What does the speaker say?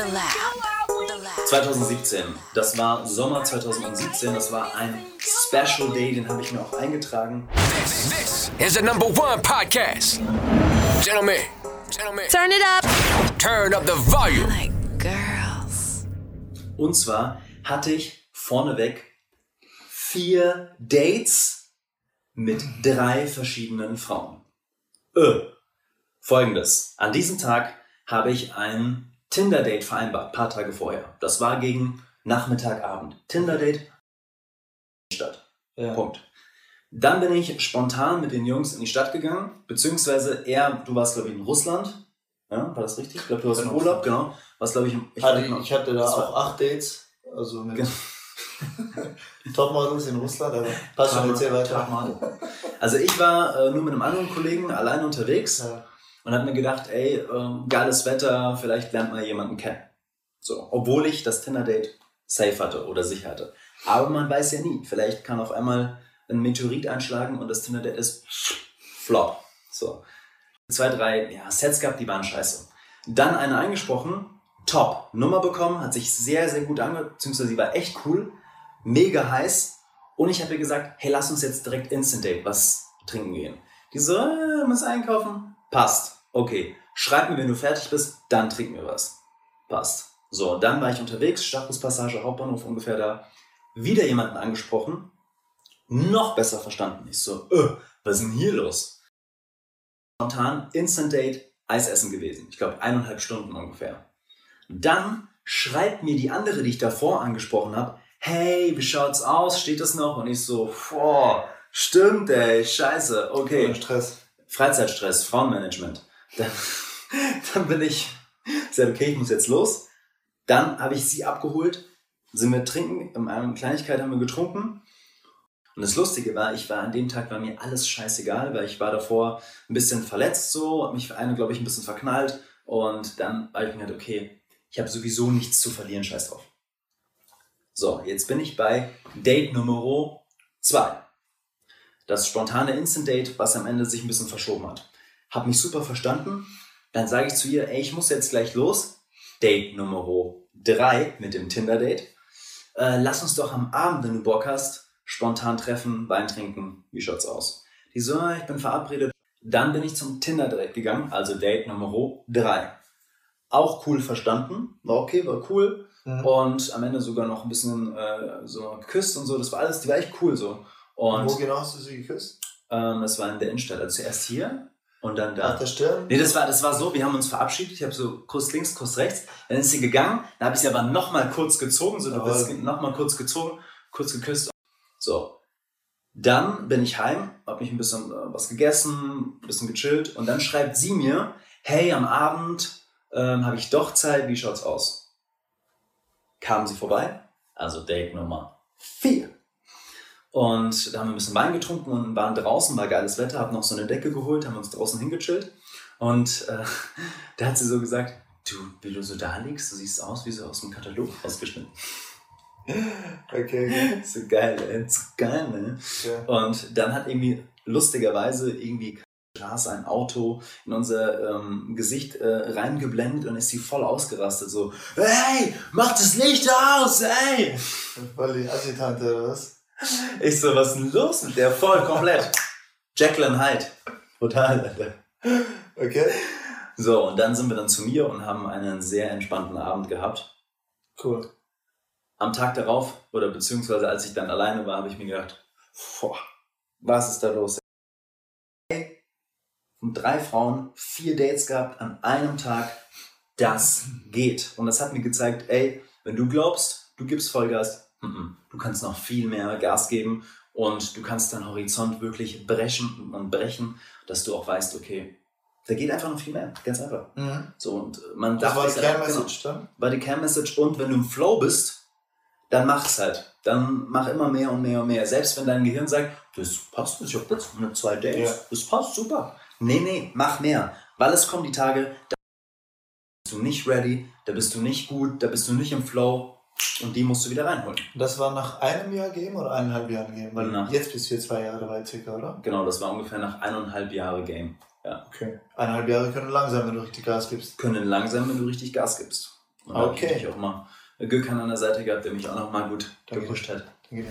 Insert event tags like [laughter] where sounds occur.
The Lab. The Lab. 2017. Das war Sommer 2017. Das war ein Special Day, den habe ich mir auch eingetragen. This is the number one podcast. Gentlemen, gentlemen, Turn it up. turn up the volume. Like girls. Und zwar hatte ich vorneweg vier Dates mit drei verschiedenen Frauen. Äh, Folgendes. An diesem Tag habe ich ein Tinder-Date vereinbart, paar Tage vorher. Das war gegen Nachmittagabend. Tinder-Date Stadt. Ja. Punkt. Dann bin ich spontan mit den Jungs in die Stadt gegangen, beziehungsweise er, du warst glaube ich in Russland. Ja, war das richtig? Ich glaube, du warst im Genau. Urlaub, genau. Was glaube ich, im- ich, Hatte, noch- ich hatte da auch acht Dates, also mit Genau. [laughs] Topmodels in Russland, aber passt schon, erzähl weiter. Also ich war äh, nur mit einem anderen Kollegen allein unterwegs Ja. Und habe mir gedacht, ey, ähm, geiles Wetter, vielleicht lernt man jemanden kennen. So, obwohl ich das Tinder-Date safe hatte oder sicher hatte. Aber man weiß ja nie, vielleicht kann auf einmal ein Meteorit einschlagen und das Tinder-Date ist flop. So. Zwei, drei ja, Sets gehabt, die waren scheiße. Dann eine eingesprochen, top, Nummer bekommen, hat sich sehr, sehr gut angehört, beziehungsweise sie war echt cool, mega heiß. Und ich habe ihr gesagt, hey, lass uns jetzt direkt Instant Date was trinken gehen. Die so, äh, muss einkaufen. Passt. Okay. Schreib mir, wenn du fertig bist, dann trinken wir was. Passt. So, dann war ich unterwegs, Stachuspassage, Hauptbahnhof ungefähr da. Wieder jemanden angesprochen. Noch besser verstanden. Ich so, äh, was ist denn hier los? Spontan Instant Date, Eisessen gewesen. Ich glaube, eineinhalb Stunden ungefähr. Dann schreibt mir die andere, die ich davor angesprochen habe, hey, wie schaut's aus? Steht das noch? Und ich so, boah, stimmt, ey, scheiße, okay. Stress. Freizeitstress, Frauenmanagement. Dann, dann bin ich, gesagt, okay, ich muss jetzt los. Dann habe ich sie abgeholt, sind wir trinken, in einer Kleinigkeit haben wir getrunken. Und das Lustige war, ich war an dem Tag, war mir alles scheißegal, weil ich war davor ein bisschen verletzt so, hab mich für eine, glaube ich, ein bisschen verknallt. Und dann war ich mir halt, okay, ich habe sowieso nichts zu verlieren, scheiß drauf. So, jetzt bin ich bei Date Nummer 2 das spontane Instant Date, was am Ende sich ein bisschen verschoben hat. Hab mich super verstanden. Dann sage ich zu ihr, ey, ich muss jetzt gleich los. Date Nummer 3 mit dem Tinder-Date. Äh, lass uns doch am Abend, wenn du Bock hast, spontan treffen, Wein trinken. Wie schaut's aus? Die so, "Ah, ich bin verabredet. Dann bin ich zum Tinder-Date gegangen, also Date Nummer 3. Auch cool verstanden. War okay, war cool. Mhm. Und am Ende sogar noch ein bisschen äh, so geküsst und so. Das war alles, die war echt cool so. Und Wo genau hast du sie geküsst? ähm, das war in der Innenstadt. Also zuerst hier und dann da. Nach der Stirn? Nee, das war, das war so, wir haben uns verabschiedet. Ich habe so Kuss links, Kuss rechts. Dann ist sie gegangen. Dann habe ich sie aber nochmal kurz gezogen. So, bist nochmal kurz gezogen, kurz geküsst. So. Dann bin ich heim, habe mich ein bisschen äh, was gegessen, ein bisschen gechillt. Und dann schreibt sie mir, hey, am Abend ähm, habe ich doch Zeit, wie schaut's aus? Kamen sie vorbei, also Date Nummer 4. Und da haben wir ein bisschen Wein getrunken und waren draußen, war geiles Wetter, haben noch so eine Decke geholt, haben uns draußen hingechillt. Und äh, [laughs] da hat sie so gesagt, du, wie du so da liegst, du siehst aus wie so aus dem Katalog ausgeschnitten. [laughs] Okay, so geil, ey, so geil, ne? okay. Und dann hat irgendwie lustigerweise irgendwie Straße ein Auto in unser ähm, Gesicht äh, reingeblendet und ist sie voll ausgerastet. So, hey, mach das Licht aus, ey! Voll die Assi-Tante oder was? Ich so, was ist denn los mit der? Voll, komplett. Jacqueline Hyde. Total, Alter. Okay, So, und dann sind wir dann zu mir und haben einen sehr entspannten Abend gehabt. cool. Am Tag darauf, oder beziehungsweise als ich dann alleine war, habe ich mir gedacht, boah, was ist da los? Und drei Frauen, vier Dates gehabt an einem Tag. Das geht. Und das hat mir gezeigt, ey, wenn du glaubst, du gibst Vollgas, du kannst noch viel mehr Gas geben und du kannst deinen Horizont wirklich brechen und brechen, dass du auch weißt, okay, da geht einfach noch viel mehr. Ganz einfach. Mhm. So, und man Das war die sich einfach- Kernmessage dann? war die Kernmessage und wenn du im Flow bist, dann mach's halt. Dann mach immer mehr und mehr und mehr. Selbst wenn dein Gehirn sagt, das passt, ich hab jetzt eine zwei Dates, Ja. das passt super. Nee, nee, mach mehr. Weil es kommen die Tage, da bist du nicht ready, da bist du nicht gut, da bist du nicht im Flow und die musst du wieder reinholen. Das war nach einem Jahr Game oder eineinhalb Jahren Game? Weil Nach- jetzt bist du jetzt zwei Jahre dabei, circa, oder? Genau, das war ungefähr nach eineinhalb Jahre Game. Okay. Eineinhalb Jahre können langsam, wenn du richtig Gas gibst. Können langsam, wenn du richtig Gas gibst. Und da Okay. ich natürlich auch mal Gökhan an der Seite gehabt, der mich auch noch mal gut Danke. gepusht hat. Danke.